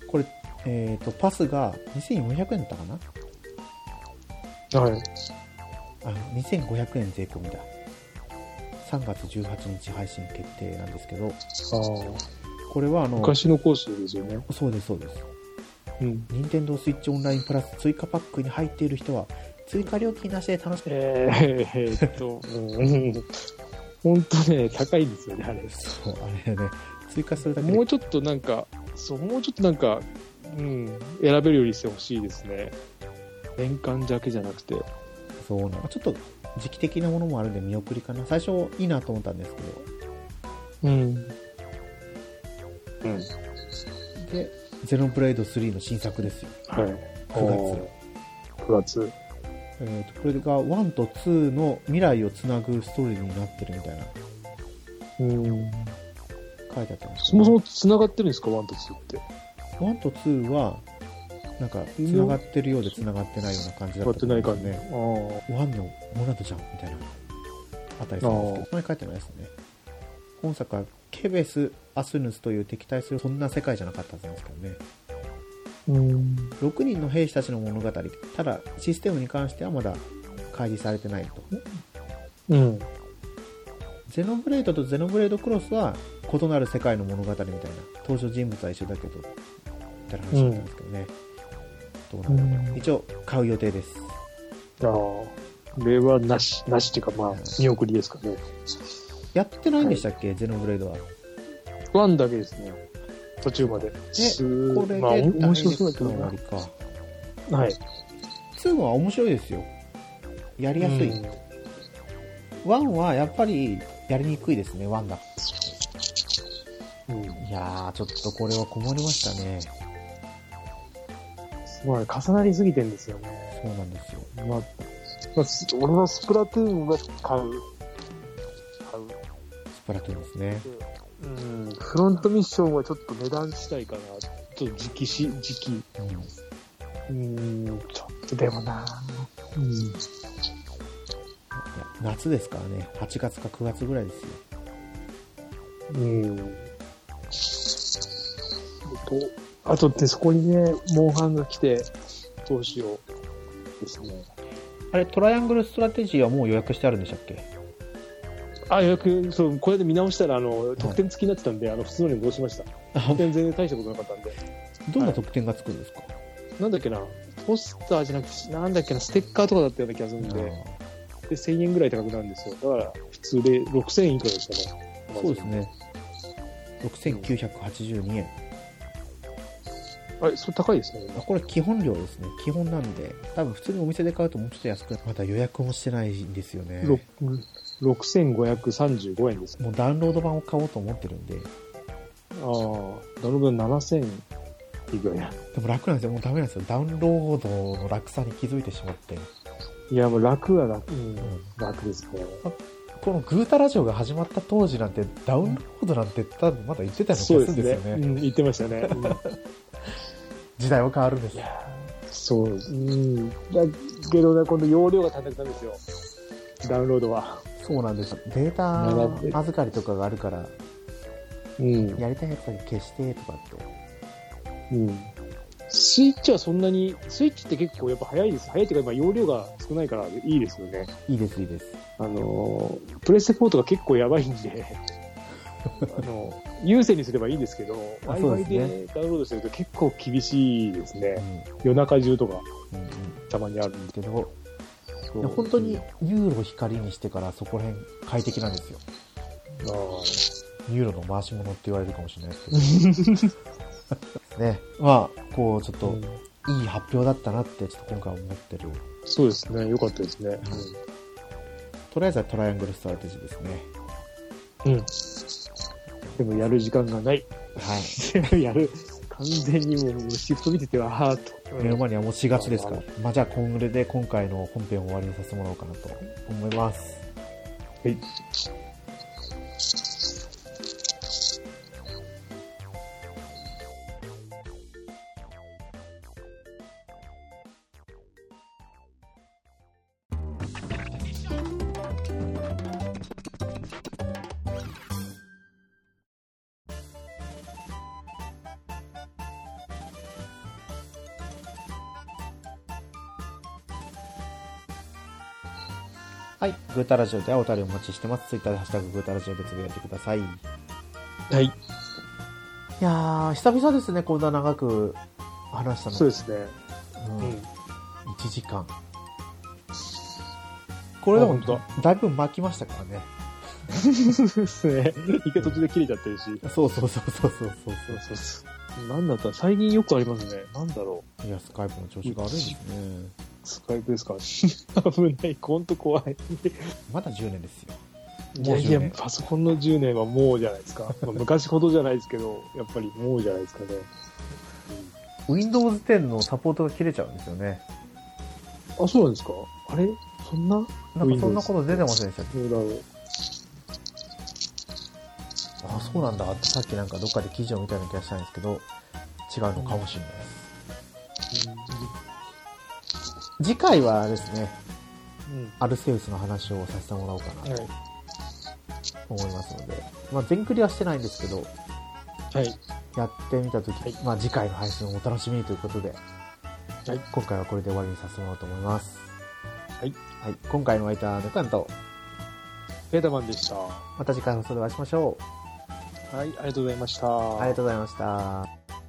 これ、えっ、と、パスが2400円だったかな？はい。あ、2500円税込みだ。3月18日配信決定なんですけど、ああ、これはあの、昔のコースですよね。そうです、そうです。うん。任天堂スイッチオンラインプラス追加パックに入っている人は、追加料金なしで楽しめる。えー、えーっと、うん。本当ね、高いんですよね、あれ。そう、あれね、追加するだけでもうちょっとなんか、そう、もうちょっとなんか、うん、選べるようにしてほしいですね。年間だけじゃなくて。そうなの。ちょっと時期的なものもあるんで見送りかな。最初いいなと思ったんですけうん。うん。ど。で、ゼノブレイド3の新作ですよ。はい。9月。9月。えーと、これが1と2の未来をつなぐストーリーになってるみたいなうん。書いてあったんですそもそも繋がってるんですか、1と2って？1と2は、なんか、つながってるようでつながってないような感じだ繋がったとってない感じ。思うんですね。あ1のモナドじゃんみたいな、あったりするんですけど、そこに書いてないですね。本作は、ケベス・アスヌスという敵対するそんな世界じゃなかったはずなんですけどね。あ。うん。6人の兵士たちの物語。ただ、システムに関してはまだ開示されてないと。うん。ゼノブレードとゼノブレードクロスは異なる世界の物語みたいな。登場人物は一緒だけど、みたいな話だったんですけどね。そうなんだ。一応、買う予定です。ああ。これはなし、なしっていうか、まあ、見送りですかね。やってないんでしたっけ、ゼノブレードは。ワンだけですね。途中まで。すこれで、まあ、お面白そうだけどな終わりか。はい。2は面白いですよ。やりやすい。うん1はやっぱりやりにくいですね、1が。うん。いやー、ちょっとこれは困りましたね。まあ、重なりすぎてんですよね。そうなんですよ。まあ、まあ、す俺はスプラトゥーンは買う。買う。スプラトゥーンですね。うん。フロントミッションはちょっと値段したいかな。ちょっと時期し、時期。うん。うん、ちょっとでもなうん。いや夏ですからね、8月か9月ぐらいですよ。うん。と、あとってそこにね、モンハンが来て、どうしようですね。あれ、トライアングルストラテジーはもう予約してあるんでしたっけ？あ、予約、そう、これで見直したら、あの、特典付きになってたんで、あの、普通のに戻しました？あ得点全然大したことなかったんで。どんな得点がつくんですか、なんだっけな、ポスターじゃなくて、なんだっけな、ステッカーとかだったような気がするんで、で、1000円ぐらい高くなるんですよ。だから、普通で6000円いくらですかね。そうです。ね。6982円。あれ、それ高いですね。あこれ基本料ですね。基本なんで、多分普通にお店で買うともうちょっと安く、まだ予約もしてないんですよね。ろ6535円です。もうダウンロード版を買おうと思ってるんで、ああ、ダウンロード7000いくらや。でも楽なんですよ。もうダメなんですよ。ダウンロードの楽さに気づいてしまって。いや、もう楽は楽、うんうん楽ですね。このグータラジオが始まった当時なんて、ダウンロードなんて多分まだ言ってたような気そうがすですね。るんですよね。うん、言ってましたね。うん時代は変わるんですよ。そう、うん。だけどね、今度容量が足んなくなるんですよ。ダウンロードは。そうなんです。データ預かりとかがあるから、うん。やりたいやつだけ消してとかって。うん。スイッチはそんなに、スイッチって結構やっぱ早いです。早いっていうか、今容量が少ないからいいですよね。いいです、いいです。あのー、プレステ4とか結構やばいんで、あの、有線にすればいいんですけど、あそうで Wi-Fi すねでダウンロードすると結構厳しいですうね。ん。夜中中とかうんうん。たまにあるんで。けど、いや本当にユーロ光にしてからそこら辺快適なんですよ。あユーロの回し者って言われるかもしれないですけど。ね。まあ、こう、ちょっあ、とうん、いい発表だったなって、ちょっと今回思ってる。そうですね。よかったですね。とりあえずはトライアングルストラテジーですね。うん。うん。でもやる時間がない。はい。やる。完全にもうシフト見てては、はーっと。目の前にはもう4月ですから。まあ、じゃあ、こんぐらいで今回の本編を終わりにさせてもらおうかなと思います。はい。はい。グータラジオではお便りお待ちしてます。ツイッターでハッシュタググータラジオでつぶやいてください。いはい。やー、久々ですね、こんな長く話したの。そうですね。うんうん。1時間。これでもだいぶ巻きましたからね。ですね。一回途中で切れちゃってるし。そうそうそうそうそうそうそうそうそう。なんだった？ら最近よくありますね。なんだろう。いや、スカイプの調子が悪いですね。スカイプですか？危ない。ほんと怖い。まだ10年ですよ。いやいやもう10年、パソコンの10年はもうじゃないですか。まあ昔ほどじゃないですけど、やっぱりもうじゃないですかね。Windows 10のサポートが切れちゃうんですよね。あ、そうなんですか？あれ？そんな？なんかそんなこと出てませんでしたっけ？あ、そうなんだってさっきなんかどっかで記事を見たような気がしたんですけど、違うのかもしれないです。次回はですね、うん。アルセウスの話をさせてもらおうかなはい。と思いますので、まあ全クリはしてないんですけど、はい。やってみたとき、はいまあ次回の配信をお楽しみにということで、はい。今回はこれで終わりにさせてもらおうと思います。はい。はい。今回の相手はネカンと、ペータマンでした。また次回放送でお会いしましょはい、ありがとうございました。う。ありがとうございました。